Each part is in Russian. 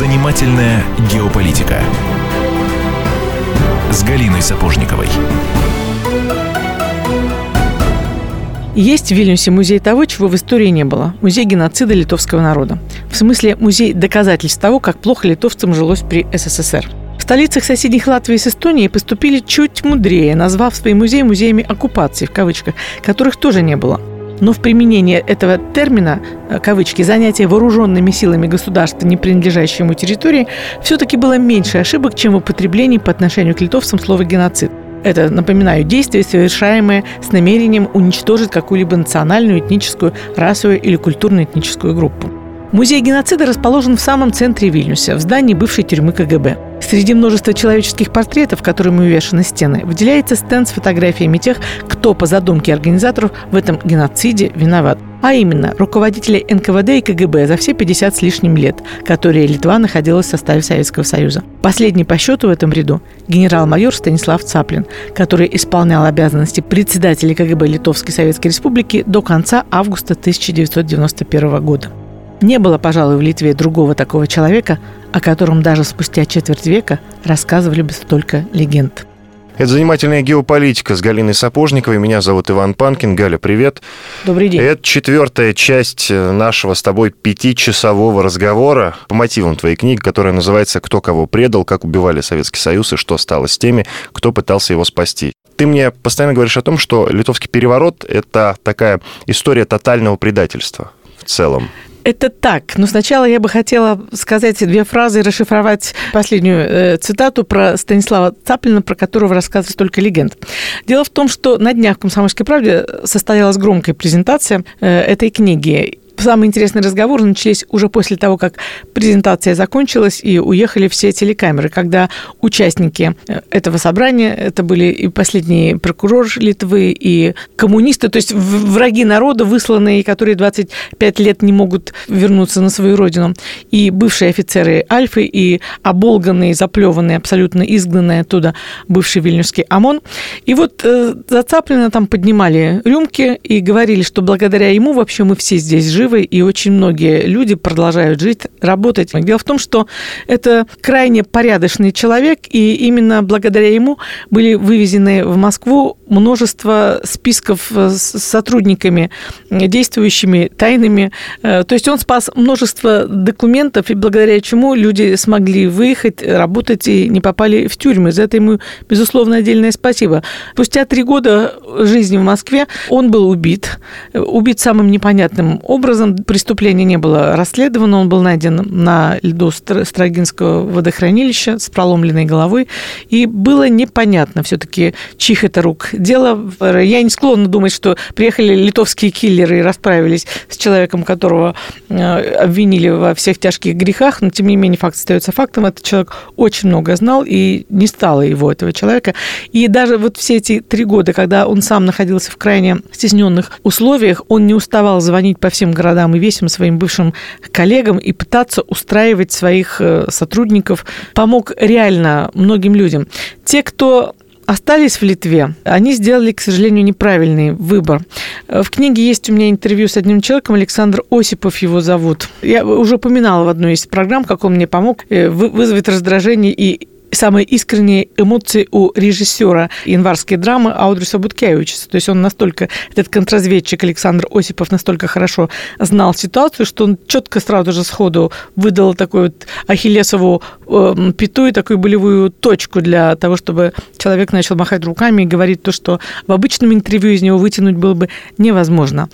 Занимательная геополитика с Галиной Сапожниковой. Есть в Вильнюсе музей того, чего в истории не было. Музей геноцида литовского народа. В смысле, музей доказательств того, как плохо литовцам жилось при СССР. В столицах соседних Латвии с Эстонией поступили чуть мудрее, назвав свои музеи музеями оккупации, в кавычках, которых тоже не было. Но в применении этого термина, э, кавычки, занятие вооруженными силами государства, не принадлежащей территории, все-таки было меньше ошибок, чем в употреблении по отношению к литовцам слова «геноцид». Это, напоминаю, действие, совершаемое с намерением уничтожить какую-либо национальную, этническую, расовую или культурно-этническую группу. Музей геноцида расположен в самом центре Вильнюса, в здании бывшей тюрьмы КГБ. Среди множества человеческих портретов, которыми увешаны стены, выделяется стенд с фотографиями тех, кто по задумке организаторов в этом геноциде виноват. А именно, руководителей НКВД и КГБ за все 50 с лишним лет, которые Литва находилась в составе Советского Союза. Последний по счету в этом ряду – генерал-майор Станислав Цаплин, который исполнял обязанности председателя КГБ Литовской Советской Республики до конца августа 1991 года. Не было, пожалуй, в Литве другого такого человека, о котором даже спустя четверть века рассказывали бы столько легенд. Это «Занимательная геополитика» с Галиной Сапожниковой. Меня зовут Иван Панкин. Галя, привет. Добрый день. Это четвертая часть э, нашего с тобой пятичасового разговора по мотивам твоей книги, которая называется «Кто кого предал, как убивали Советский Союз и что стало с теми, кто пытался его спасти». Ты мне постоянно говоришь о том, что литовский переворот – это такая история тотального предательства в целом. Это так. Но сначала я бы хотела сказать две фразы и расшифровать последнюю э, цитату про Станислава Цаплина, про которого рассказывает столько легенд. Дело в том, что на днях в «Комсомольской правде» состоялась громкая презентация э, этой книги самые интересные разговоры начались уже после того, как презентация закончилась и уехали все телекамеры, когда участники э, этого собрания, это были и последний прокурор Литвы, и коммунисты, то есть враги народа, высланные, которые 25 лет не могут вернуться на свою родину, и бывшие офицеры Альфы, и оболганные, заплеванные, абсолютно изгнанные оттуда бывший вильнюсский ОМОН. И вот э, зацапленно там поднимали рюмки и говорили, что благодаря ему вообще мы все здесь живы, живы, и очень многие люди продолжают жить, работать. Дело в том, что это крайне порядочный человек, и именно благодаря ему были вывезены в Москву множество списков с сотрудниками, действующими тайными. Э, то есть он спас множество документов, и благодаря чему люди смогли выехать, работать и не попали в тюрьмы. За это ему, безусловно, отдельное спасибо. Спустя три года жизни в Москве он был убит. Убит самым непонятным образом образом преступление не было расследовано. Он был найден на льду Строгинского водохранилища с проломленной головой. И было непонятно все-таки, чьих это рук дело. Я не склонна думать, что приехали литовские киллеры и расправились с человеком, которого э, обвинили во всех тяжких грехах, но тем не менее факт остается фактом. Этот человек очень много знал, и не стало его, этого человека. И даже вот все эти три года, когда он сам находился в крайне стесненных условиях, он не уставал звонить по всем городам городам и весим своим бывшим коллегам и пытаться устраивать своих э, сотрудников помог реально многим людям. Те, кто остались в Литве, они сделали, к сожалению, неправильный выбор. В книге есть у меня интервью с одним человеком, Александр Осипов его зовут. Я уже упоминала в одной из программ, как он мне помог э, вызвать раздражение и самые искренние эмоции у режиссера январской драмы Аудриса Буткевича. То есть он настолько, этот контрразведчик Александр Осипов настолько хорошо знал ситуацию, что он четко сразу же сходу выдал такую вот ахиллесову э, пяту и такую болевую точку для того, чтобы человек начал махать руками и говорить то, что в обычном интервью из него вытянуть было бы невозможно.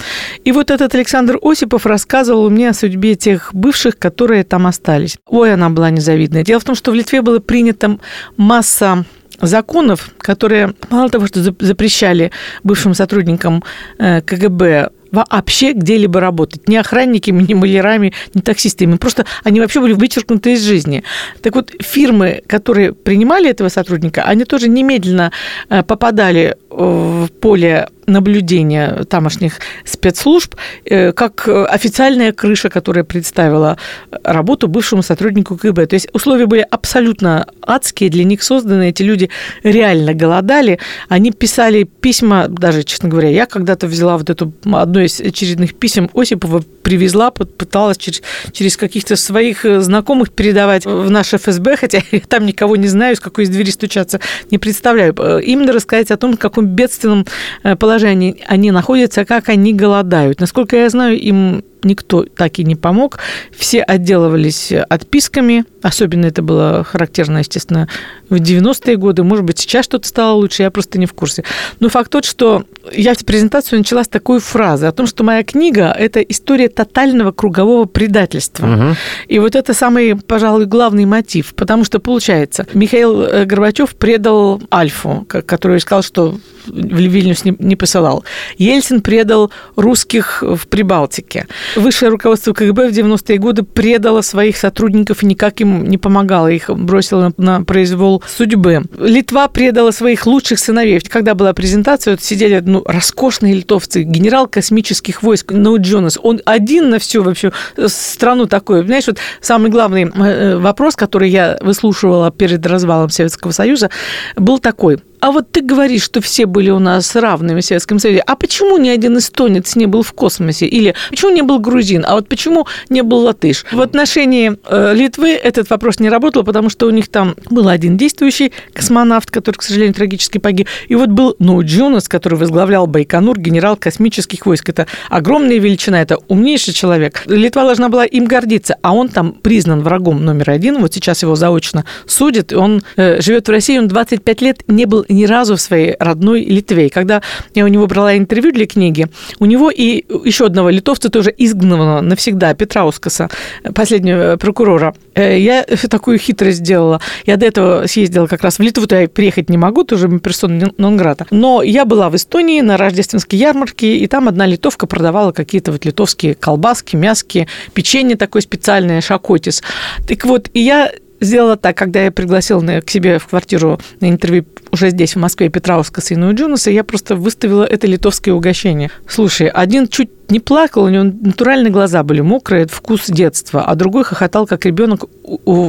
И вот этот Александр Осипов рассказывал мне о судьбе тех бывших, которые там остались. Ой, она была незавидная. Дело в том, что в Литве было принято этом масса законов, которые мало того, что запрещали бывшим сотрудникам э, КГБ вообще где-либо работать. Ни охранниками, ни малярами, ни таксистами. Просто они вообще были вычеркнуты из жизни. Так вот, фирмы, которые принимали этого сотрудника, они тоже немедленно э, попадали в поле наблюдения тамошних спецслужб, э, как официальная крыша, которая представила работу бывшему сотруднику КГБ. То есть условия были абсолютно адские, для них созданы, эти люди реально голодали, они писали письма, даже, честно говоря, я когда-то взяла вот эту одно из очередных писем Осипова, привезла, пыталась через, через каких-то своих знакомых передавать в наш ФСБ, хотя я там никого не знаю, с какой из двери стучаться не представляю. Именно рассказать о том, в каком бедственном положении они находятся, как они голодают. Насколько я знаю, им никто так и не помог. Все отделывались отписками. Особенно это было характерно, естественно, в 90-е годы. Может быть, сейчас что-то стало лучше, я просто не в курсе. Но факт тот, что я презентацию начала с такой фразы о том, что моя книга – это история тотального кругового предательства. Угу. И вот это самый, пожалуй, главный мотив. Потому что, получается, Михаил э, Горбачев предал Альфу, который сказал, что в Вильнюс не, не посылал. Ельцин предал русских в Прибалтике. Высшее руководство КГБ в 90-е годы предало своих сотрудников и никак им не помогало, их бросило на произвол судьбы. Литва предала своих лучших сыновей. Когда была презентация, вот сидели ну, роскошные литовцы, генерал космических войск Ноу Джонас. Он один на всю вообще страну такой. Знаешь, вот самый главный э, вопрос, который я выслушивала перед развалом Советского Союза, был такой – а вот ты говоришь, что все были у нас равными в Советском Союзе. А почему ни один эстонец не был в космосе? Или почему не был грузин? А вот почему не был латыш? В отношении э, Литвы этот вопрос не работал, потому что у них там был один действующий космонавт, который, к сожалению, трагически погиб. И вот был Ноу Джонас, который возглавлял Байконур, генерал космических войск. Это огромная величина, это умнейший человек. Литва должна была им гордиться, а он там признан врагом номер один. Вот сейчас его заочно судят. Он э, живет в России, он 25 лет не был ни разу в своей родной Литве. И когда я у него брала интервью для книги, у него и еще одного литовца, тоже изгнанного навсегда, Петра Ускаса, последнего э, прокурора, э, я такую хитрость сделала. Я до этого съездила как раз в Литву, то я приехать не могу, тоже персона нон-грата. Но я была в Эстонии на рождественской ярмарке, и там одна литовка продавала какие-то вот литовские колбаски, мяски, печенье такое специальное, шакотис. Так вот, и я сделала так, когда я пригласила к себе в квартиру на интервью уже здесь, в Москве, Петрауска, сына Джунаса, я просто выставила это литовское угощение. Слушай, один чуть не плакал, у него натуральные глаза были мокрые, вкус детства, а другой хохотал, как ребенок,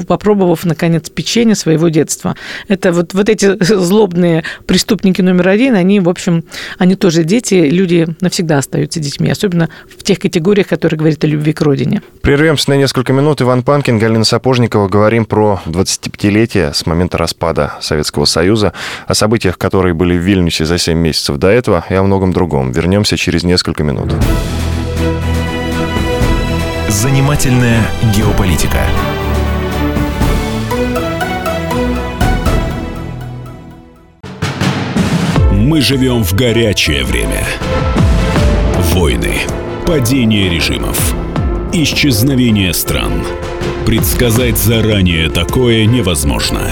попробовав, наконец, печенье своего детства. Это вот, вот эти злобные преступники номер один, они, в общем, они тоже дети, люди навсегда остаются детьми, особенно в тех категориях, которые говорят о любви к родине. Прервемся на несколько минут. Иван Панкин, Галина Сапожникова. Говорим про 25-летие с момента распада Советского Союза, о событиях, которые были в Вильнюсе за 7 месяцев до этого и о многом другом. Вернемся через несколько минут. Занимательная геополитика. Мы живем в горячее время. Войны, падение режимов, исчезновение стран. Предсказать заранее такое невозможно.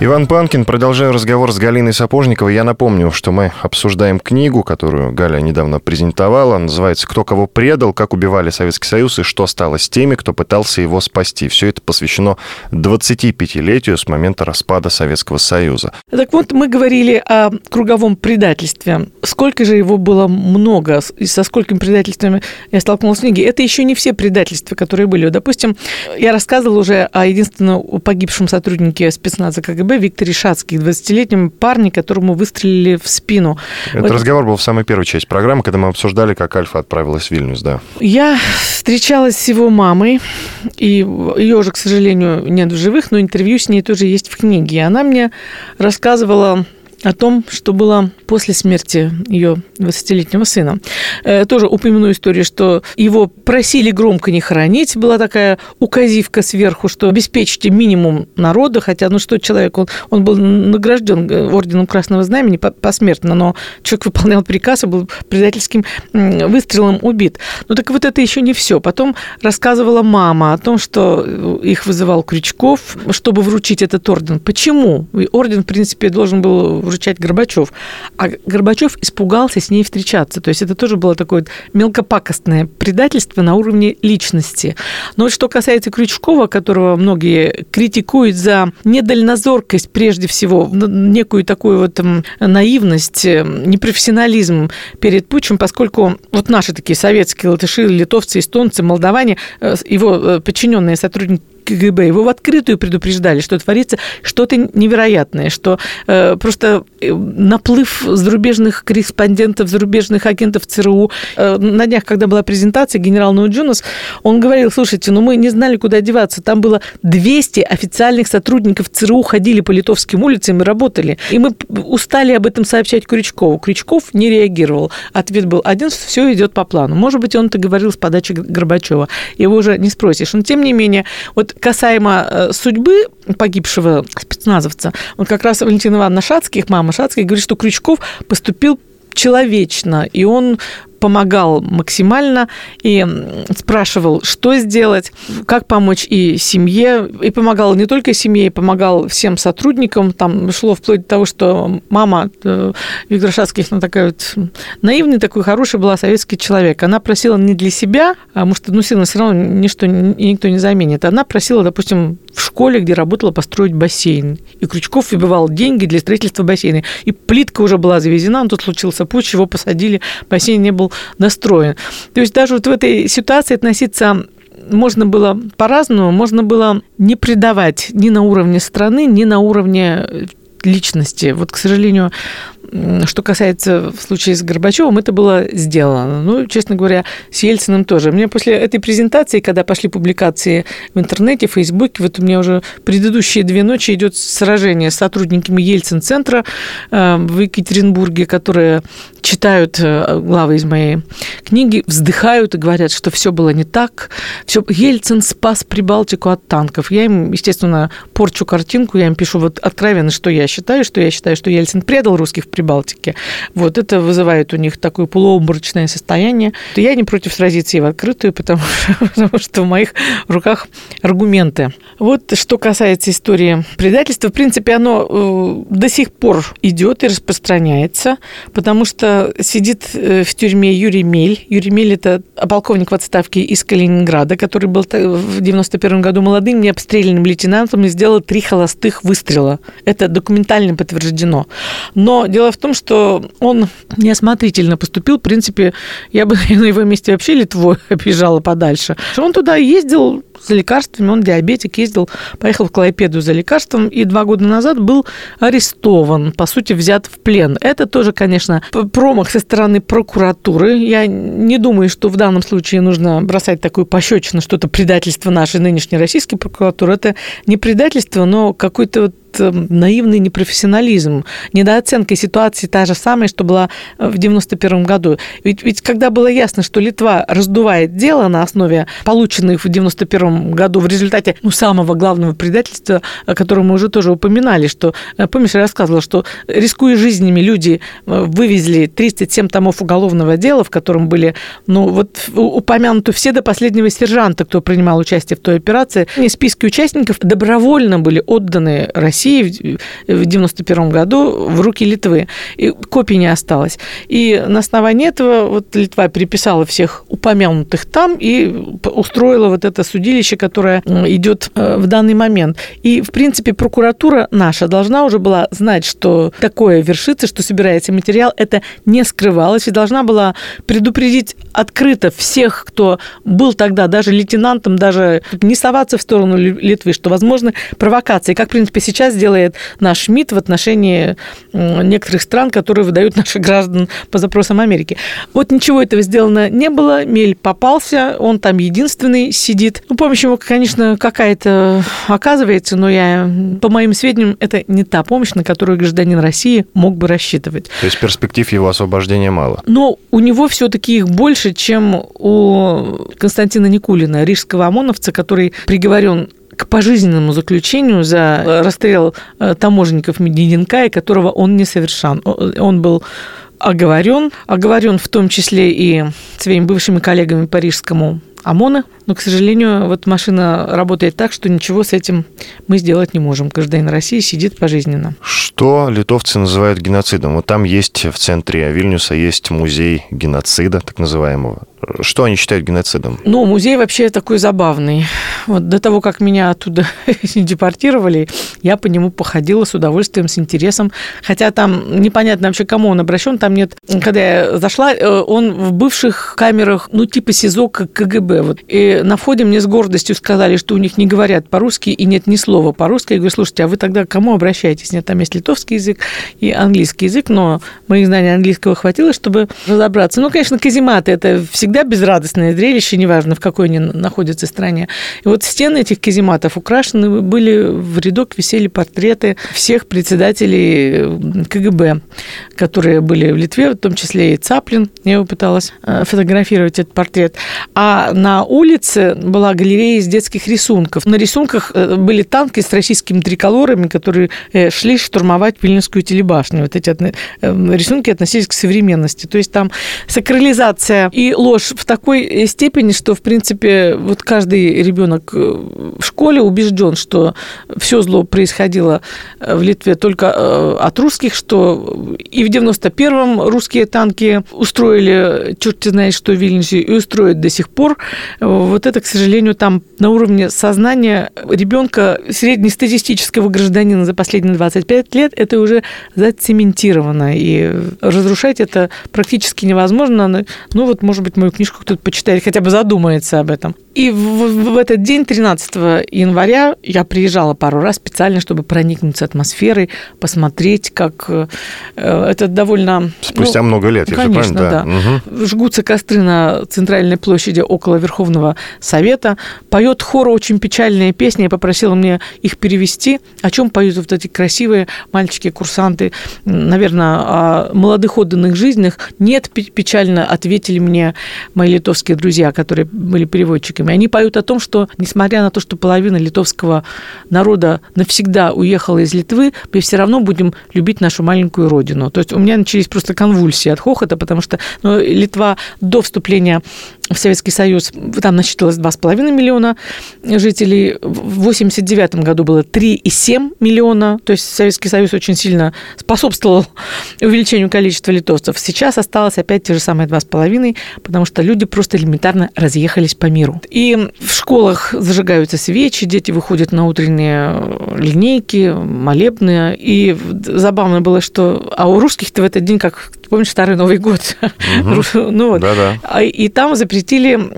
Иван Панкин, продолжаю разговор с Галиной Сапожниковой. Я напомню, что мы обсуждаем книгу, которую Галя недавно презентовала. называется «Кто кого предал, как убивали Советский Союз и что стало с теми, кто пытался его спасти». Все это посвящено 25-летию с момента распада Советского Союза. Так вот, мы говорили о круговом предательстве. Сколько же его было много, и со сколькими предательствами я столкнулась в книге. Это еще не все предательства, которые были. Допустим, я рассказывала уже о единственном погибшем сотруднике спецназа КГБ КГБ Викторе Шацкий, 20-летнем парне, которому выстрелили в спину. Этот вот. разговор был в самой первой части программы, когда мы обсуждали, как Альфа отправилась в Вильнюс, да. Я встречалась с его мамой, и ее уже, к сожалению, нет в живых, но интервью с ней тоже есть в книге. И она мне рассказывала о том, что было после смерти ее 20-летнего сына. Э, тоже упомяну историю, что его просили громко не хоронить. Была такая указивка сверху, что обеспечьте минимум народа, хотя, ну что человек, он, он был награжден э, орденом Красного Знамени посмертно, но человек выполнял приказ и был предательским выстрелом убит. Ну так вот это еще не все. Потом рассказывала мама о том, что э, их вызывал Крючков, чтобы вручить этот орден. Почему? Орден, в принципе, должен был вручать Горбачев. А Горбачев испугался с ней встречаться. То есть это тоже было такое мелкопакостное предательство на уровне личности. Но что касается Крючкова, которого многие критикуют за недальнозоркость прежде всего, некую такую вот наивность, э, непрофессионализм перед Путчем, поскольку вот наши такие советские латыши, литовцы, эстонцы, молдаване, э, его э, подчиненные сотрудники КГБ, его в открытую предупреждали, что творится что-то невероятное, что э, просто э, наплыв зарубежных корреспондентов, зарубежных агентов ЦРУ. Э, на днях, когда была презентация, генерал Ноуджунас, он говорил, слушайте, ну мы не знали, куда деваться. Там было 200 официальных сотрудников ЦРУ ходили по литовским улицам и работали. И мы устали об этом сообщать Крючкову. Крючков не реагировал. Ответ был один, все идет по плану. Может быть, он это говорил с подачи Горбачева. Его уже не спросишь. Но, тем не менее, вот касаемо э, судьбы погибшего спецназовца, вот как раз Валентина Ивановна Шацких, мама Шацких, говорит, что Крючков поступил человечно, и он помогал максимально и спрашивал, что сделать, как помочь и семье, и помогал не только семье, и помогал всем сотрудникам. Там шло вплоть до того, что мама э, Виктора Шацких, она такая вот наивный, такой хороший была советский человек. Она просила не для себя, а может, ну, сильно все равно ничто, никто не заменит. Она просила, допустим, в школе, где работала, построить бассейн. И Крючков выбивал деньги для строительства бассейна. И плитка уже была завезена, он тут случился путь, его посадили, бассейн не был настроен. То есть даже вот в этой ситуации относиться можно было по-разному, можно было не предавать ни на уровне страны, ни на уровне личности. Вот, к сожалению, что касается в случае с Горбачевым, это было сделано. Ну, честно говоря, с Ельциным тоже. Мне после этой презентации, когда пошли публикации в интернете, в Фейсбуке, вот у меня уже предыдущие две ночи идет сражение с сотрудниками Ельцин-центра э, в Екатеринбурге, которые читают э, главы из моей книги, вздыхают и говорят, что все было не так. Все, Ельцин спас Прибалтику от танков. Я им, естественно, порчу картинку, я им пишу вот откровенно, что я считаю, что я считаю, что Ельцин предал русских Прибалтике. Вот это вызывает у них такое полуобморочное состояние. Я не против сразиться и в открытую, потому, потому что в моих руках аргументы. Вот что касается истории предательства, в принципе, оно э, до сих пор идет и распространяется, потому что сидит э, в тюрьме Юрий Мель. Юрий Мель – это полковник в отставке из Калининграда, который был в 91 году молодым необстрелянным лейтенантом и сделал три холостых выстрела. Это документально подтверждено. Но дело в том, что он неосмотрительно поступил. В принципе, я бы на его месте вообще Литву объезжала подальше. Он туда ездил за лекарствами, он диабетик, ездил, поехал в Клайпеду за лекарством, и два года назад был арестован, по сути, взят в плен. Это тоже, конечно, промах со стороны прокуратуры. Я не думаю, что в данном случае нужно бросать такую пощечину, что это предательство нашей нынешней российской прокуратуры. Это не предательство, но какой-то вот наивный непрофессионализм, недооценка ситуации та же самая, что была э, в 91 году. Ведь, ведь когда было ясно, что Литва раздувает дело на основе полученных в 91 году в результате ну, самого главного предательства, о котором мы уже тоже упоминали, что, э, помнишь, я рассказывала, что рискуя жизнями, люди э, вывезли 37 томов уголовного дела, в котором были, ну, вот упомянуты все до последнего сержанта, кто принимал участие в той операции. И списки участников добровольно были отданы России России в 91 году в руки Литвы. И копий не осталось. И на основании этого вот Литва переписала всех упомянутых там и устроила вот это судилище, которое идет э, в данный момент. И, в принципе, прокуратура наша должна уже была знать, что такое вершится, что собирается материал. Это не скрывалось и должна была предупредить открыто всех, кто был тогда даже лейтенантом, даже не соваться в сторону Литвы, что возможны провокации. Как, в принципе, сейчас сейчас делает наш МИД в отношении некоторых стран, которые выдают наших граждан по запросам Америки. Вот ничего этого сделано не было, Мель попался, он там единственный сидит. Ну, помощь ему, конечно, какая-то оказывается, но я, по моим сведениям, это не та помощь, на которую гражданин России мог бы рассчитывать. То есть перспектив его освобождения мало? Но у него все-таки их больше, чем у Константина Никулина, рижского ОМОНовца, который приговорен к пожизненному заключению за расстрел э, таможенников Мединкая, которого он не совершал. Он был оговорен, оговорен в том числе и своими бывшими коллегами по рижскому ОМОНа. Но, к сожалению, вот машина работает так, что ничего с этим мы сделать не можем. Гражданин России сидит пожизненно. Что литовцы называют геноцидом? Вот там есть в центре Вильнюса есть музей геноцида, так называемого. Что они считают геноцидом? Ну, музей вообще такой забавный. Вот до того, как меня оттуда депортировали, я по нему походила с удовольствием, с интересом. Хотя там непонятно вообще, кому он обращен. Там нет... Когда я зашла, э, он в бывших камерах, ну, типа СИЗО КГБ. Вот. И на входе мне с гордостью сказали, что у них не говорят по-русски и нет ни слова по-русски. Я говорю, слушайте, а вы тогда к кому обращаетесь? Нет, там есть литовский язык и английский язык, но моих знаний английского хватило, чтобы разобраться. Ну, конечно, казематы – это всегда безрадостное зрелище, неважно, в какой они находятся стране. И вот стены этих казематов украшены были, в рядок висели портреты всех председателей КГБ, которые были в Литве, в том числе и Цаплин. Я его пыталась э, фотографировать этот портрет. А на улице была галерея из детских рисунков. На рисунках э, были танки с российскими триколорами, которые э, шли штурмовать Вильнюсскую телебашню. Вот эти рисунки относились к современности. То есть там сакрализация и ложь в такой степени, что, в принципе, вот каждый ребенок в школе убежден, что все зло происходило в Литве только от русских, что и в 91-м русские танки устроили, черт знает что, в Вильнюсе, и устроят до сих пор вот это, к сожалению, там на уровне сознания ребенка среднестатистического гражданина за последние 25 лет это уже зацементировано. И разрушать это практически невозможно. Ну вот, может быть, мою книжку кто-то почитает, хотя бы задумается об этом. И в, в этот день, 13 января, я приезжала пару раз специально, чтобы проникнуться атмосферой, посмотреть, как э, это довольно... Спустя ну, много лет, я конечно, же понимаю, да. да. Угу. Жгутся костры на центральной площади около Верховного Совета. Поет хор очень печальные песни. Я попросила мне их перевести. О чем поют вот эти красивые мальчики-курсанты? Наверное, о молодых отданных жизнях. Нет, печально ответили мне мои литовские друзья, которые были переводчиками они поют о том, что, несмотря на то, что половина литовского народа навсегда уехала из Литвы, мы все равно будем любить нашу маленькую родину. То есть у меня начались просто конвульсии от хохота, потому что ну, Литва до вступления в Советский Союз, там насчитывалось 2,5 миллиона жителей. В 1989 году было 3,7 миллиона. То есть Советский Союз очень сильно способствовал увеличению количества литовцев. Сейчас осталось опять те же самые 2,5, потому что люди просто элементарно разъехались по миру. И в школах зажигаются свечи, дети выходят на утренние линейки, молебные. И забавно было, что... А у русских-то в этот день, как помнишь, Старый Новый год? Угу. ну вот. Да-да. И там запретили,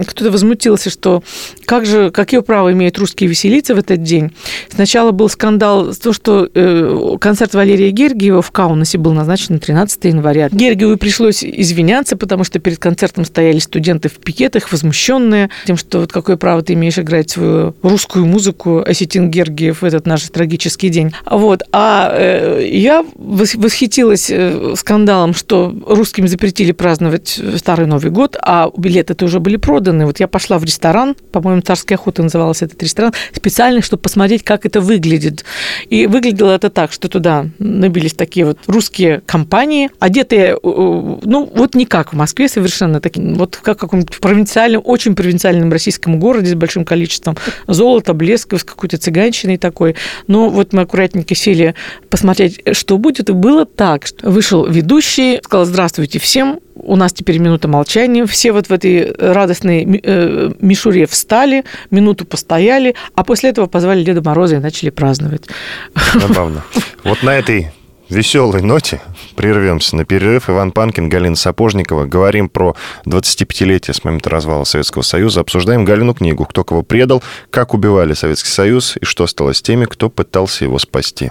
кто-то возмутился, что как же, какие права имеют русские веселиться в этот день? Сначала был скандал, то, что э, концерт Валерия Гергиева в Каунасе был назначен на 13 января. Гергиеву пришлось извиняться, потому что перед концертом стояли студенты в пикетах, возмущенные тем, что вот какое право ты имеешь играть свою русскую музыку, Осетин Гергиев в этот наш трагический день. Вот. А э, я восхитилась э, скандалом, что русским запретили праздновать Старый Новый год, а билеты-то уже были проданы. Вот я пошла в ресторан, по-моему, «Царская охота» назывался этот ресторан, специально, чтобы посмотреть, как это выглядит. И выглядело это так, что туда набились такие вот русские компании, одетые, ну, вот не как в Москве совершенно, такие, вот как в каком-нибудь провинциальном, очень провинциальном российском городе с большим количеством золота, блеска, с какой-то цыганщиной такой. Но вот мы аккуратненько сели посмотреть, что будет, и было так, что вышел ведущий, сказал, здравствуйте всем, у нас теперь минута молчания, все вот в этой радостной э, мишуре встали, минуту постояли, а после этого позвали Деда Мороза и начали праздновать. Забавно. Вот на этой веселой ноте прервемся на перерыв. Иван Панкин, Галина Сапожникова. Говорим про 25-летие с момента развала Советского Союза. Обсуждаем Галину книгу «Кто кого предал», как убивали Советский Союз и что стало с теми, кто пытался его спасти.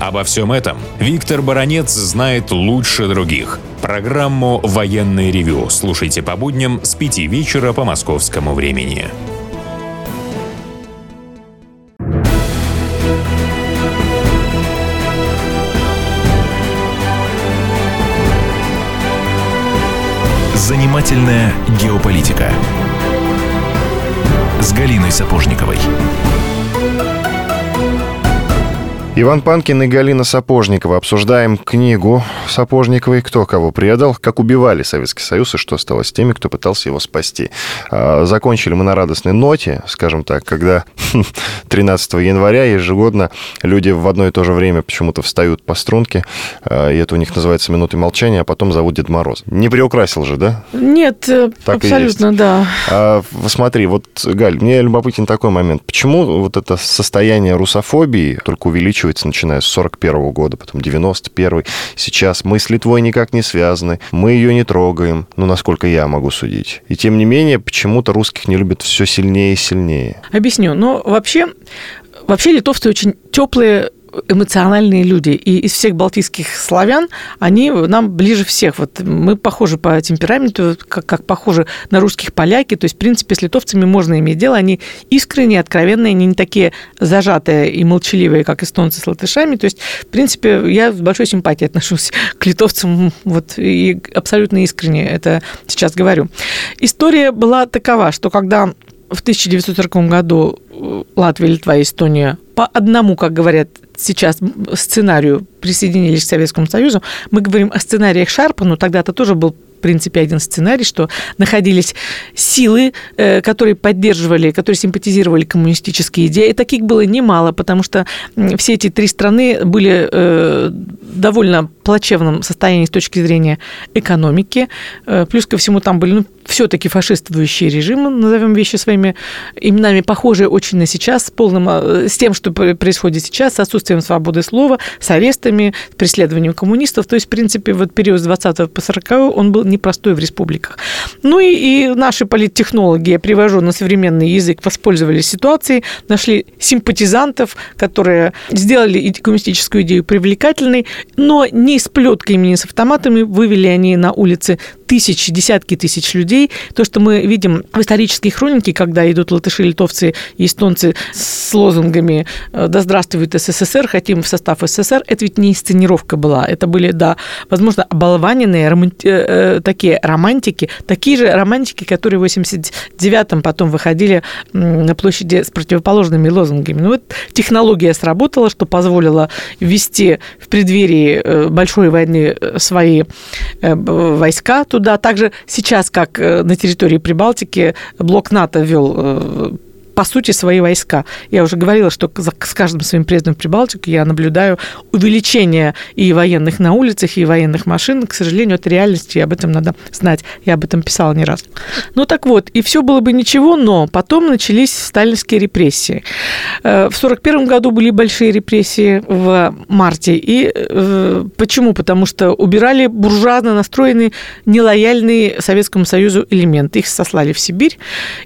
Обо всем этом Виктор Баронец знает лучше других. Программу «Военный ревю» слушайте по будням с 5 вечера по московскому времени. Занимательная геополитика с Галиной Сапожниковой. Иван Панкин и Галина Сапожникова. Обсуждаем книгу Сапожниковой «Кто кого предал», как убивали Советский Союз и что стало с теми, кто пытался его спасти. А, закончили мы на радостной ноте, скажем так, когда 13 января ежегодно люди в одно и то же время почему-то встают по струнке, а, и это у них называется минуты молчания, а потом зовут Дед Мороз. Не приукрасил же, да? Нет, э, так абсолютно, да. А, смотри, вот, Галь, мне любопытен такой момент. Почему вот это состояние русофобии только увеличивается увеличивается, начиная с 41 года, потом 91 Сейчас мы с Литвой никак не связаны, мы ее не трогаем, ну, насколько я могу судить. И тем не менее, почему-то русских не любят все сильнее и сильнее. Объясню. Но вообще, вообще литовцы очень теплые эмоциональные люди. И из всех балтийских славян они нам ближе всех. Вот мы похожи по темпераменту, как, как похожи на русских поляки. То есть, в принципе, с литовцами можно иметь дело. Они искренние, откровенные, они не такие зажатые и молчаливые, как эстонцы с латышами. То есть, в принципе, я с большой симпатией отношусь к литовцам вот, и абсолютно искренне это сейчас говорю. История была такова, что когда в 1940 году Латвия, Литва и Эстония по одному, как говорят сейчас, сценарию присоединились к Советскому Союзу, мы говорим о сценариях Шарпа, но тогда это тоже был принципе, один сценарий, что находились силы, э, которые поддерживали, которые симпатизировали коммунистические идеи. И таких было немало, потому что все эти три страны были э, довольно плачевном состоянии с точки зрения экономики. Э, плюс ко всему там были ну, все-таки фашистствующие режимы, назовем вещи своими именами, похожие очень на сейчас, с, полным, с тем, что происходит сейчас, с отсутствием свободы слова, с арестами, с преследованием коммунистов. То есть, в принципе, вот период с 20 по 40 он был непростой в республиках. Ну и, и наши политтехнологи, я привожу на современный язык, воспользовались ситуацией, нашли симпатизантов, которые сделали коммунистическую идею привлекательной, но не с плетками, не с автоматами, вывели они на улицы тысячи, десятки тысяч людей. То, что мы видим в исторической хронике, когда идут латыши, литовцы и эстонцы с лозунгами «Да здравствует СССР, хотим в состав СССР», это ведь не инсценировка была. Это были, да, возможно, оболваненные романти... Э, э, такие романтики, такие же романтики, которые в 89-м потом выходили на площади с противоположными лозунгами. Ну вот технология сработала, что позволило ввести в преддверии э, большой войны свои войска туда, туда. Также сейчас, как э, на территории Прибалтики, блок НАТО ввел э, по сути, свои войска. Я уже говорила, что с каждым своим приездом в Прибалтику я наблюдаю увеличение и военных на улицах, и военных машин. К сожалению, это реальность, и об этом надо знать. Я об этом писала не раз. Ну так вот, и все было бы ничего, но потом начались сталинские репрессии. Э, в 1941 году были большие репрессии в марте. И э, почему? Потому что убирали буржуазно настроенные, нелояльные Советскому Союзу элементы. Их сослали в Сибирь.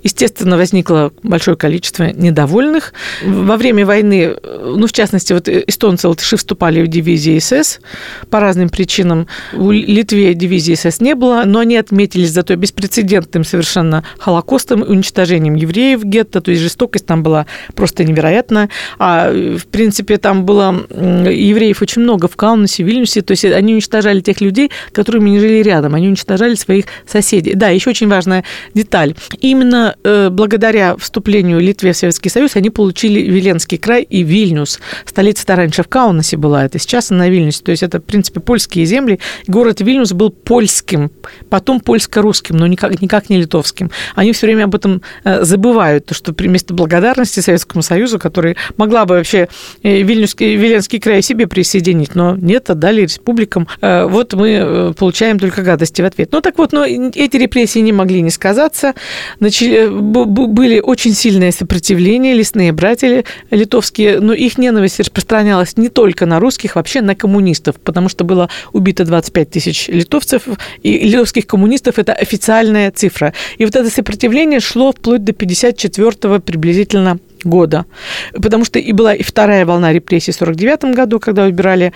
Естественно, возникло большое количество недовольных. Во время войны, ну, в частности, вот эстонцы, латыши вступали в дивизии СС по разным причинам. В Литве дивизии СС не было, но они отметились зато беспрецедентным совершенно Холокостом, уничтожением евреев гетто, то есть жестокость там была просто невероятная. А, в принципе, там было евреев очень много в Каунасе, Вильнюсе, то есть они уничтожали тех людей, которыми не жили рядом, они уничтожали своих соседей. Да, еще очень важная деталь. Именно э, благодаря вступлению присоединению Литвы в Советский Союз они получили Виленский край и Вильнюс. Столица-то раньше в Каунасе была, это сейчас она на Вильнюсе. То есть это, в принципе, польские земли. Город Вильнюс был польским, потом польско-русским, но никак, никак не литовским. Они все время об этом э, забывают, то, что вместо благодарности Советскому Союзу, который могла бы вообще э, Вильнюсский, Виленский край себе присоединить, но нет, отдали республикам. Э, вот мы получаем только гадости в ответ. Ну так вот, но эти репрессии не могли не сказаться. Начали, были очень сильное сопротивление, лесные братья литовские, но их ненависть распространялась не только на русских, вообще на коммунистов, потому что было убито 25 тысяч литовцев, и литовских коммунистов это официальная цифра. И вот это сопротивление шло вплоть до 54 приблизительно года. Потому что и была и вторая волна репрессий в 49 году, когда убирали,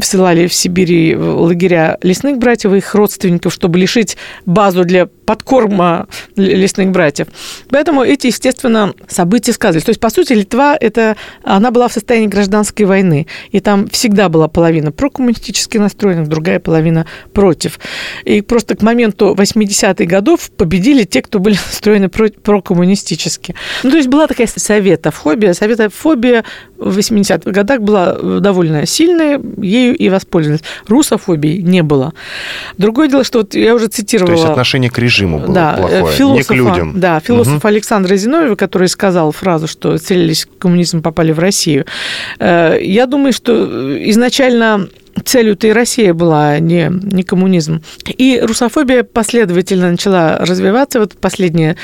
всылали в Сибири лагеря лесных братьев и их родственников, чтобы лишить базу для подкорма лесных братьев. Поэтому эти, естественно, события сказались. То есть, по сути, Литва, это, она была в состоянии гражданской войны. И там всегда была половина прокоммунистически настроенных, другая половина против. И просто к моменту 80-х годов победили те, кто были настроены прокоммунистически. Ну, то есть была такая советофобия. Советофобия в 80-х годах была довольно сильная, ею и воспользовались. Русофобии не было. Другое дело, что вот я уже цитировала... То есть отношение к режиму было да, плохое, философа, не к людям. Да, философ угу. Александра Зиновьева, который сказал фразу, что целились в коммунизм, попали в Россию. Э, я думаю, что изначально целью-то и Россия была, а не, не коммунизм. И русофобия последовательно начала развиваться вот последние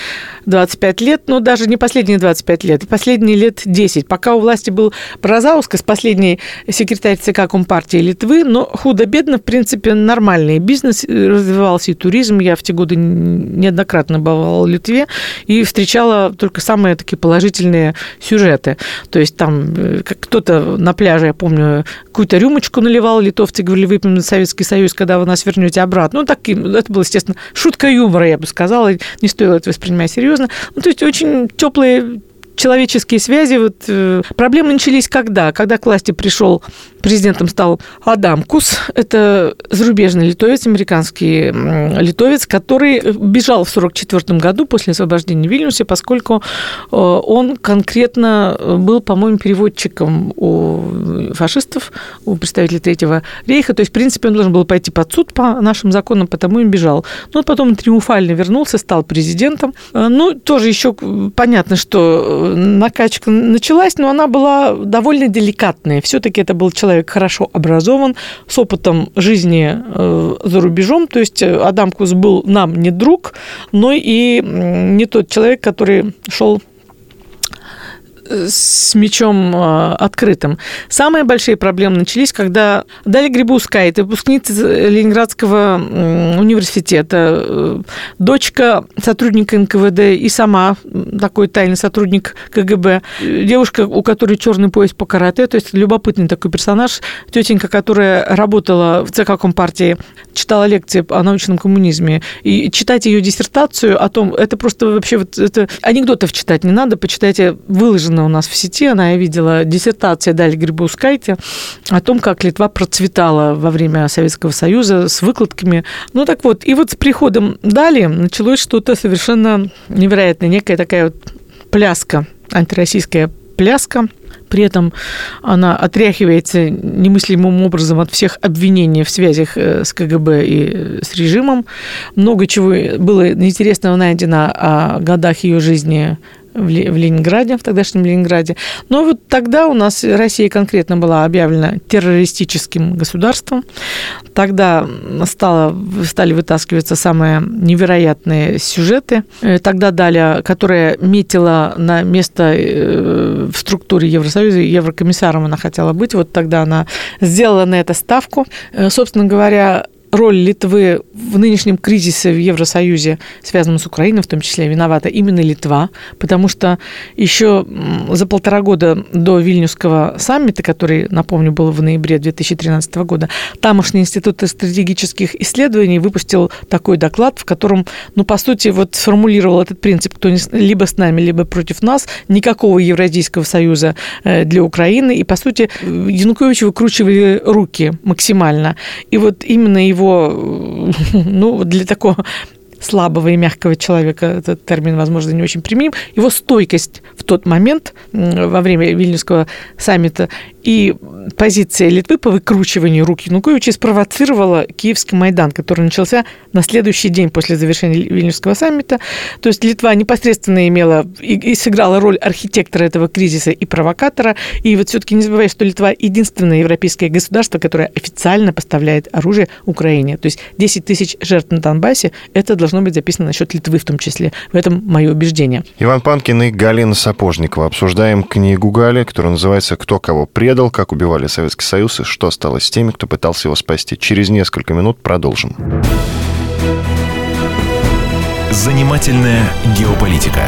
25 лет, ну, даже не последние 25 лет, последние лет 10. Пока у власти был Бразаускас, последний секретарь ЦК Компартии Литвы, но худо-бедно, в принципе, нормальный бизнес развивался, и туризм. Я в те годы неоднократно бывала в Литве и встречала только самые такие положительные сюжеты. То есть там э, кто-то на пляже, я помню, какую-то рюмочку наливал, литовцы говорили, выпьем на Советский Союз, когда вы нас вернете обратно. Ну, так, это было, естественно, шутка юмора, я бы сказала, не стоило это воспринимать серьезно. Ну, то есть очень теплые человеческие связи. Вот, э, проблемы начались когда? Когда к власти пришел, президентом стал Адам Кус. Это зарубежный литовец, американский литовец, который бежал в 1944 году после освобождения Вильнюса, поскольку э, он конкретно был, по-моему, переводчиком у фашистов, у представителей Третьего рейха. То есть, в принципе, он должен был пойти под суд по нашим законам, потому и бежал. Но потом триумфально вернулся, стал президентом. Э, ну, тоже еще понятно, что накачка началась, но она была довольно деликатная. Все-таки это был человек хорошо образован, с опытом жизни э, за рубежом. То есть э, Адам Кус был нам не друг, но и не тот человек, который шел с мечом а, открытым. Самые большие проблемы начались, когда Дали Грибуская, это выпускница Ленинградского университета, э, дочка сотрудника НКВД и сама такой тайный сотрудник КГБ, девушка, у которой черный пояс по карате, то есть любопытный такой персонаж, тетенька, которая работала в ЦК Компартии, читала лекции о научном коммунизме, и читать ее диссертацию о том, это просто вообще вот это анекдотов читать не надо, почитайте выложенные выложена у нас в сети, она я видела, диссертация Дали Грибаускайте о том, как Литва процветала во время Советского Союза с выкладками. Ну так вот, и вот с приходом Дали началось что-то совершенно невероятное, некая такая вот пляска, антироссийская пляска. При этом она отряхивается немыслимым образом от всех обвинений в связях э, с КГБ и с режимом. Много чего было интересного найдено о годах ее жизни в Ленинграде, в тогдашнем Ленинграде. Но вот тогда у нас Россия конкретно была объявлена террористическим государством. Тогда стало, стали вытаскиваться самые невероятные сюжеты. Э, тогда Даля, которая метила на место э, в структуре Евросоюза, еврокомиссаром она хотела быть, вот тогда она сделала на это ставку. Э, собственно говоря, роль Литвы в нынешнем кризисе в Евросоюзе, связанном с Украиной в том числе, виновата именно Литва, потому что еще за полтора года до Вильнюсского саммита, который, напомню, был в ноябре 2013 года, тамошний институт стратегических исследований выпустил такой доклад, в котором, ну, по сути, вот сформулировал этот принцип, кто либо с нами, либо против нас, никакого Евразийского союза э, для Украины, и, по сути, Януковичу выкручивали руки максимально. И вот именно его его, ну, для такого слабого и мягкого человека, этот термин, возможно, не очень применим, его стойкость в тот момент во время Вильнюсского саммита и позиция Литвы по выкручиванию рук Януковича спровоцировала Киевский Майдан, который начался на следующий день после завершения Вильнюсского саммита. То есть Литва непосредственно имела и, и сыграла роль архитектора этого кризиса и провокатора. И вот все-таки не забывай, что Литва единственное европейское государство, которое официально поставляет оружие Украине. То есть 10 тысяч жертв на Донбассе, это должно быть записано насчет Литвы в том числе. В этом мое убеждение. Иван Панкин и Галина Сапожникова. Обсуждаем книгу Гали, которая называется «Кто кого предал» предал, как убивали Советский Союз и что стало с теми, кто пытался его спасти. Через несколько минут продолжим. Занимательная геополитика.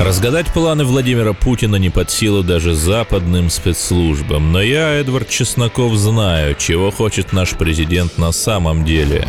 Разгадать планы Владимира Путина не под силу даже западным спецслужбам. Но я, Эдвард Чесноков, знаю, чего хочет наш президент на самом деле.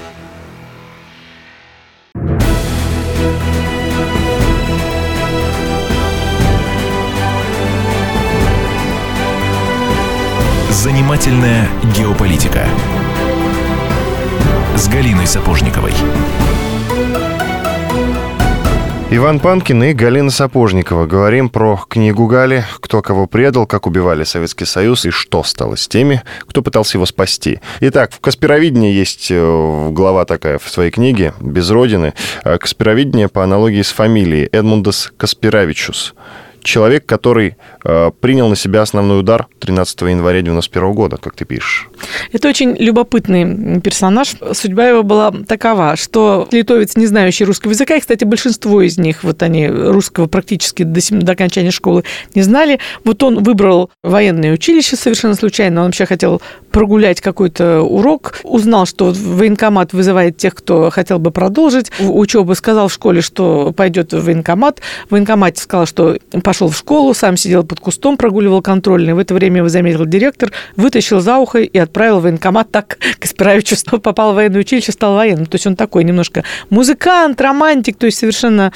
Занимательная геополитика с Галиной Сапожниковой. Иван Панкин и Галина Сапожникова. Говорим про книгу Гали «Кто кого предал, как убивали Советский Союз и что стало с теми, кто пытался его спасти». Итак, в Каспировидении есть э, глава такая в своей книге «Без Родины». Э, Каспировидение по аналогии с фамилией Эдмундас Каспировичус человек, который э, принял на себя основной удар 13 января 91 года, как ты пишешь. Это очень любопытный персонаж. Судьба его была такова, что литовец, не знающий русского языка, и, кстати, большинство из них, вот они русского практически до, до окончания школы не знали, вот он выбрал военное училище совершенно случайно, он вообще хотел прогулять какой-то урок, узнал, что военкомат вызывает тех, кто хотел бы продолжить учебу, сказал в школе, что пойдет в военкомат, в военкомате сказал, что пошел в школу, сам сидел под кустом, прогуливал контрольный. В это время его заметил директор, вытащил за ухо и отправил в военкомат. Так Каспирович попал в военное училище, стал военным. То есть он такой немножко музыкант, романтик, то есть совершенно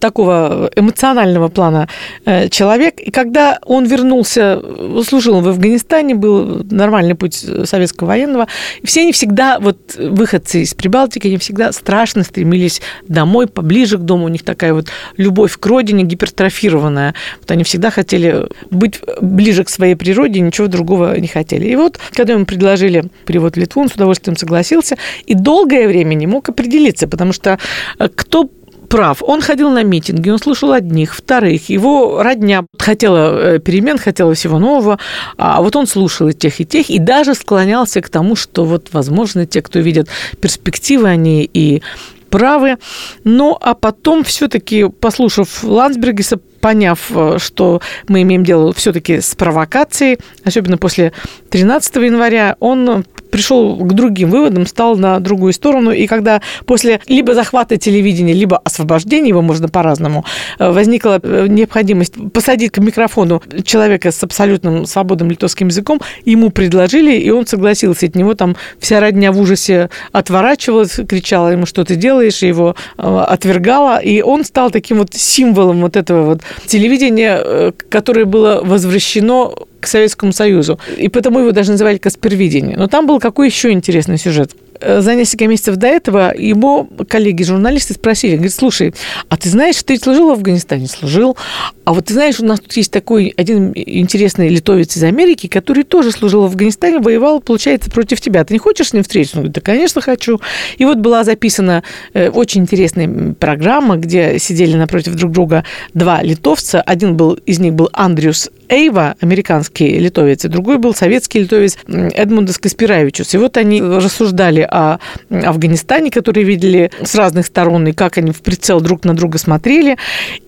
такого эмоционального плана э, человек. И когда он вернулся, служил в Афганистане, был нормальный путь советского военного, все они всегда, вот выходцы из Прибалтики, они всегда страшно стремились домой, поближе к дому. У них такая вот любовь к родине гипертрофированная. Вот они всегда хотели быть ближе к своей природе, ничего другого не хотели. И вот, когда ему предложили перевод в Литву, он с удовольствием согласился и долгое время не мог определиться, потому что э, кто прав. Он ходил на митинги, он слушал одних, вторых. Его родня хотела э, перемен, хотела всего нового. А вот он слушал и тех, и тех, и даже склонялся к тому, что вот, возможно, те, кто видят перспективы, они и правы. Ну, а потом все-таки, послушав Ландсбергеса, поняв, э, что мы имеем дело все-таки с провокацией, особенно после 13 января, он пришел к другим выводам, стал на другую сторону. И когда после либо захвата телевидения, либо освобождения, его можно по-разному, э, возникла э, необходимость посадить к микрофону человека с абсолютным свободным литовским языком, ему предложили, и он согласился. От него там вся родня в ужасе отворачивалась, кричала ему, что ты делаешь, и его отвергала. И он стал таким вот символом вот этого вот телевидения, которое было возвращено к Советскому Союзу. И потому его даже называли Каспервидение. Но там был какой еще интересный сюжет. Э, за несколько месяцев до этого его коллеги-журналисты спросили, говорит, слушай, а ты знаешь, ты служил в Афганистане? Служил. А вот ты знаешь, у нас тут есть такой один интересный литовец из Америки, который тоже служил в Афганистане, воевал, получается, против тебя. Ты не хочешь с ним встретиться? Он говорит, да, конечно, хочу. И вот была записана э, очень интересная программа, где сидели напротив друг друга два литовца. Один был, из них был Андрюс Эйва, американский литовец, и другой был советский литовец Эдмундас Каспираевичус. И вот они рассуждали о Афганистане, которые видели с разных сторон, и как они в прицел друг на друга смотрели.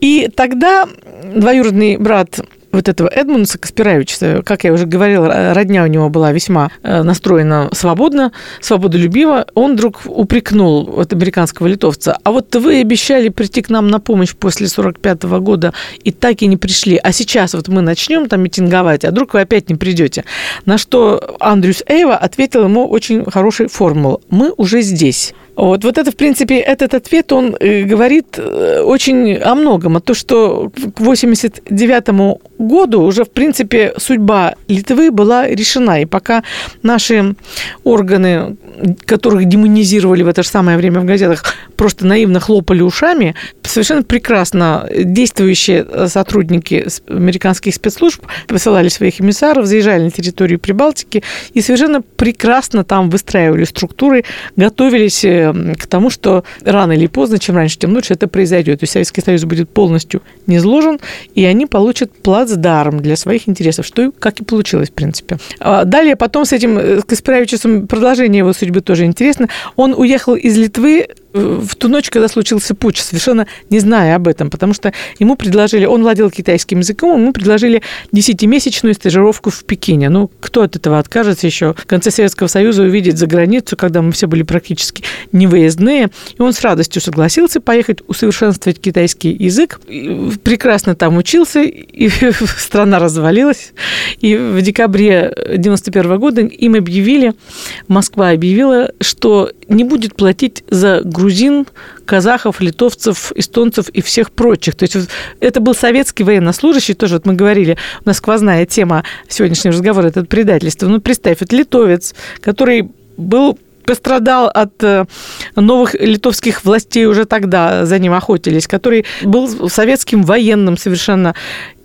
И тогда двоюродный брат вот этого Эдмунса Каспировича, как я уже говорила, родня у него была весьма э, настроена свободно, свободолюбиво, он вдруг упрекнул вот американского литовца, а вот вы обещали прийти к нам на помощь после 45 -го года и так и не пришли, а сейчас вот мы начнем там митинговать, а вдруг вы опять не придете. На что Андрюс Эйва ответил ему очень хорошей формулой. Мы уже здесь. Вот, вот это, в принципе, этот ответ, он э, говорит э, очень о многом. О том, что к 89 году уже, в принципе, судьба Литвы была решена. И пока наши органы, которых демонизировали в это же самое время в газетах, просто наивно хлопали ушами, совершенно прекрасно действующие сотрудники американских спецслужб посылали своих эмиссаров, заезжали на территорию Прибалтики и совершенно прекрасно там выстраивали структуры, готовились э, к тому, что рано или поздно, чем раньше, тем лучше это произойдет. То есть Советский Союз будет полностью низложен, и они получат плацдарм для своих интересов, что как и получилось, в принципе. А далее, потом с этим э, Каспировичем продолжение его судьбы тоже интересно. Он уехал из Литвы в ту ночь, когда случился путч, совершенно не зная об этом, потому что ему предложили, он владел китайским языком, ему предложили десятимесячную стажировку в Пекине. Ну, кто от этого откажется еще в конце Советского Союза увидеть за границу, когда мы все были практически невыездные. И он с радостью согласился поехать усовершенствовать китайский язык. Прекрасно там учился, и страна развалилась. И в декабре 91 года им объявили, Москва объявила, что не будет платить за грузин, казахов, литовцев, эстонцев и всех прочих. То есть это был советский военнослужащий, тоже вот мы говорили, у нас сквозная тема сегодняшнего разговора, это предательство. Ну, представь, это литовец, который был пострадал от э, новых литовских властей уже тогда, за ним охотились, который был советским военным совершенно.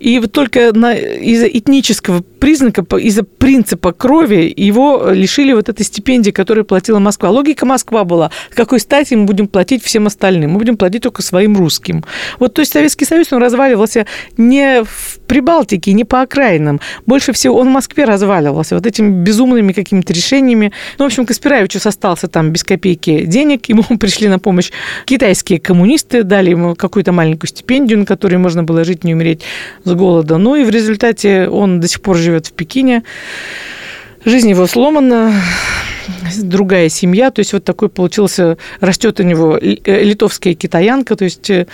И вот только из-за этнического признака, из-за принципа крови его лишили вот этой стипендии, которую платила Москва. Логика Москва была, в какой стати мы будем платить всем остальным? Мы будем платить только своим русским. Вот то есть Советский Союз, он разваливался не в Прибалтике, не по окраинам. Больше всего он в Москве разваливался вот этими безумными какими-то решениями. Ну, в общем, Каспировичу остался там без копейки денег, ему пришли на помощь китайские коммунисты, дали ему какую-то маленькую стипендию, на которой можно было жить, не умереть голода. Ну и в результате он до сих пор живет в Пекине. Жизнь его сломана, другая семья, то есть вот такой получился, растет у него э, литовская китаянка, то есть, э,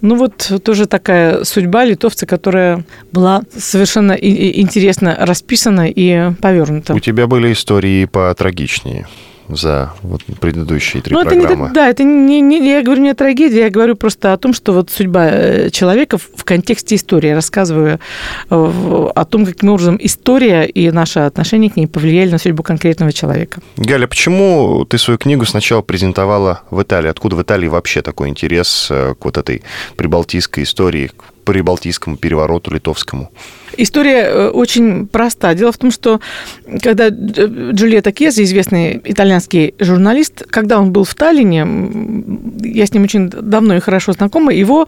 ну вот тоже такая судьба литовца, которая была совершенно интересно расписана и повернута. У тебя были истории потрагичнее за вот предыдущие три ну, программы. Это не, да, это не, не, я говорю не о трагедии, я говорю просто о том, что вот судьба э, человека в контексте истории. Я рассказываю э, о том, каким образом история и наши отношения к ней повлияли на судьбу конкретного человека. Галя, почему ты свою книгу сначала презентовала в Италии? Откуда в Италии вообще такой интерес э, к вот этой прибалтийской истории, прибалтийскому перевороту литовскому? История э, очень проста. Дело в том, что когда Джульетта Кези, известный итальянский журналист, когда он был в Таллине, я с ним очень давно и хорошо знакома, его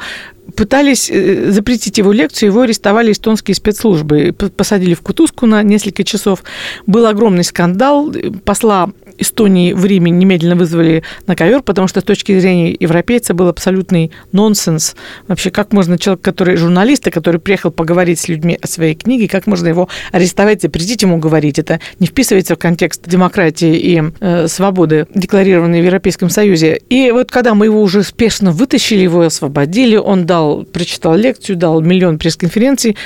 пытались э, запретить его лекцию, его арестовали эстонские спецслужбы, посадили в кутузку на несколько часов. Был огромный скандал, посла Эстонии в Риме немедленно вызвали на ковер, потому что с точки зрения европейца был абсолютный нонсенс. Вообще, как можно человек, который журналист, который приехал поговорить с людьми о своей книге, как можно его арестовать, запретить ему говорить? Это не вписывается в контекст демократии и э, свободы, декларированной в Европейском Союзе. И вот когда мы его уже спешно вытащили, его освободили, он дал, прочитал лекцию, дал миллион пресс-конференций,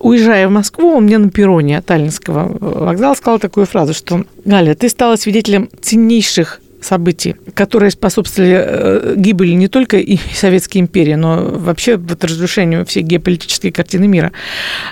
уезжая в Москву, он мне на перроне Таллинского вокзала сказал такую фразу, что «Галя, ты стала свидетелем ценнейших событий, которые способствовали э, гибели не только и Советской империи, но вообще вот разрушению всей геополитической картины мира.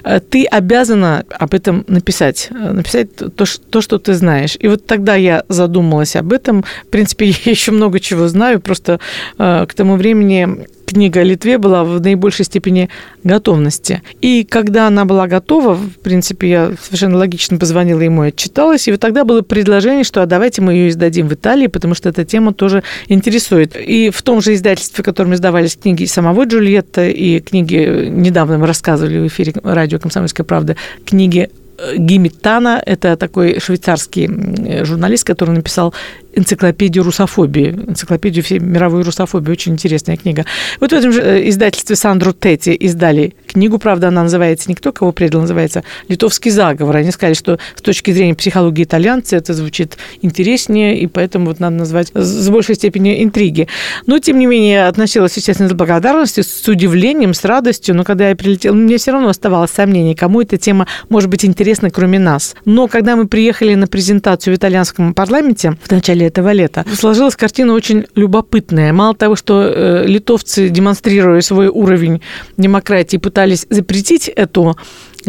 Э, ты обязана об этом написать, э, написать то, то, что ты знаешь. И вот тогда я задумалась об этом. В принципе, я еще много чего знаю, просто к тому времени книга о Литве была в наибольшей степени готовности. И когда она была готова, в принципе, я совершенно логично позвонила ему и отчиталась, и вот тогда было предложение, что а давайте мы ее издадим в Италии, потому что эта тема тоже интересует. И в том же издательстве, в котором издавались книги самого Джульетта и книги, недавно мы рассказывали в эфире радио «Комсомольская правда», книги Гимитана, это такой швейцарский журналист, который написал энциклопедию русофобии, энциклопедию всей мировой русофобии. Очень интересная книга. Вот в этом же э, издательстве Сандру Тети издали книгу, правда, она называется «Никто кого предал», называется «Литовский заговор». Они сказали, что с точки зрения психологии итальянца это звучит интереснее, и поэтому вот надо назвать с большей степенью интриги. Но, тем не менее, относилась, естественно, с благодарностью, с удивлением, с радостью, но когда я прилетела, мне все равно оставалось сомнение, кому эта тема может быть интересна, кроме нас. Но когда мы приехали на презентацию в итальянском парламенте в начале этого лета, сложилась картина очень любопытная. Мало того, что э, литовцы, демонстрируя свой уровень демократии, пытались запретить эту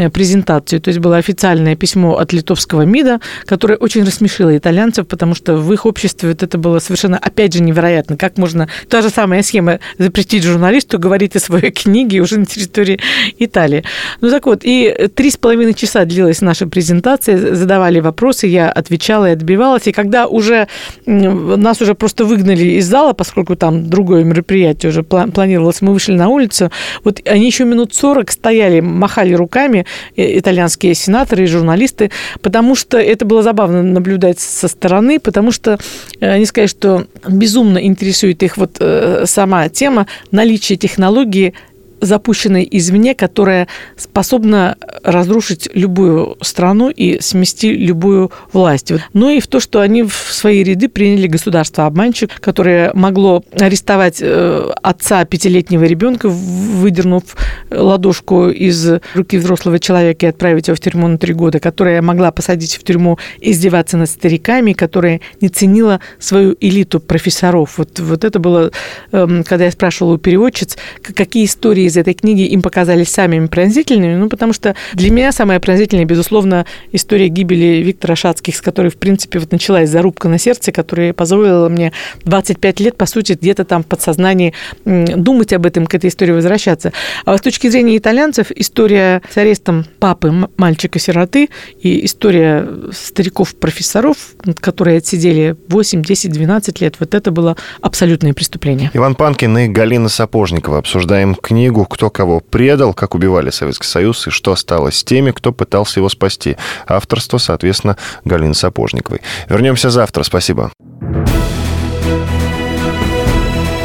презентацию. То есть было официальное письмо от литовского МИДа, которое очень рассмешило итальянцев, потому что в их обществе вот это было совершенно, опять же, невероятно. Как можно... Та же самая схема запретить журналисту говорить о своей книге уже на территории Италии. Ну так вот, и три с половиной часа длилась наша презентация, задавали вопросы, я отвечала и отбивалась. И когда уже нас уже просто выгнали из зала, поскольку там другое мероприятие уже планировалось, мы вышли на улицу, вот они еще минут 40 стояли, махали руками, э, итальянские сенаторы и журналисты, потому что это было забавно наблюдать со стороны, потому что э, они сказали, что безумно интересует их вот э, сама тема наличия технологии запущенной извне, которая способна разрушить любую страну и смести любую власть. Ну и в то, что они в свои ряды приняли государство-обманщик, которое могло арестовать э, отца пятилетнего ребенка, выдернув ладошку из руки взрослого человека и отправить его в тюрьму на три года, которая могла посадить в тюрьму издеваться над стариками, которая не ценила свою элиту профессоров. Вот, вот это было, эм, когда я спрашивала у переводчиц, какие истории из этой книги им показались самыми пронзительными, ну, потому что для меня самая пронзительная, безусловно, история гибели Виктора Шацких, с которой, в принципе, вот началась зарубка на сердце, которая позволила мне 25 лет, по сути, где-то там в подсознании думать об этом, к этой истории возвращаться. А с точки зрения итальянцев, история с арестом папы мальчика-сироты и история стариков-профессоров, которые отсидели 8, 10, 12 лет, вот это было абсолютное преступление. Иван Панкин и Галина Сапожникова. Обсуждаем книгу книгу «Кто кого предал», как убивали Советский Союз и что стало с теми, кто пытался его спасти. Авторство, соответственно, Галины Сапожниковой. Вернемся завтра. Спасибо.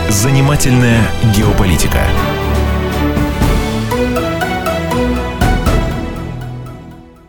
Занимательная геополитика.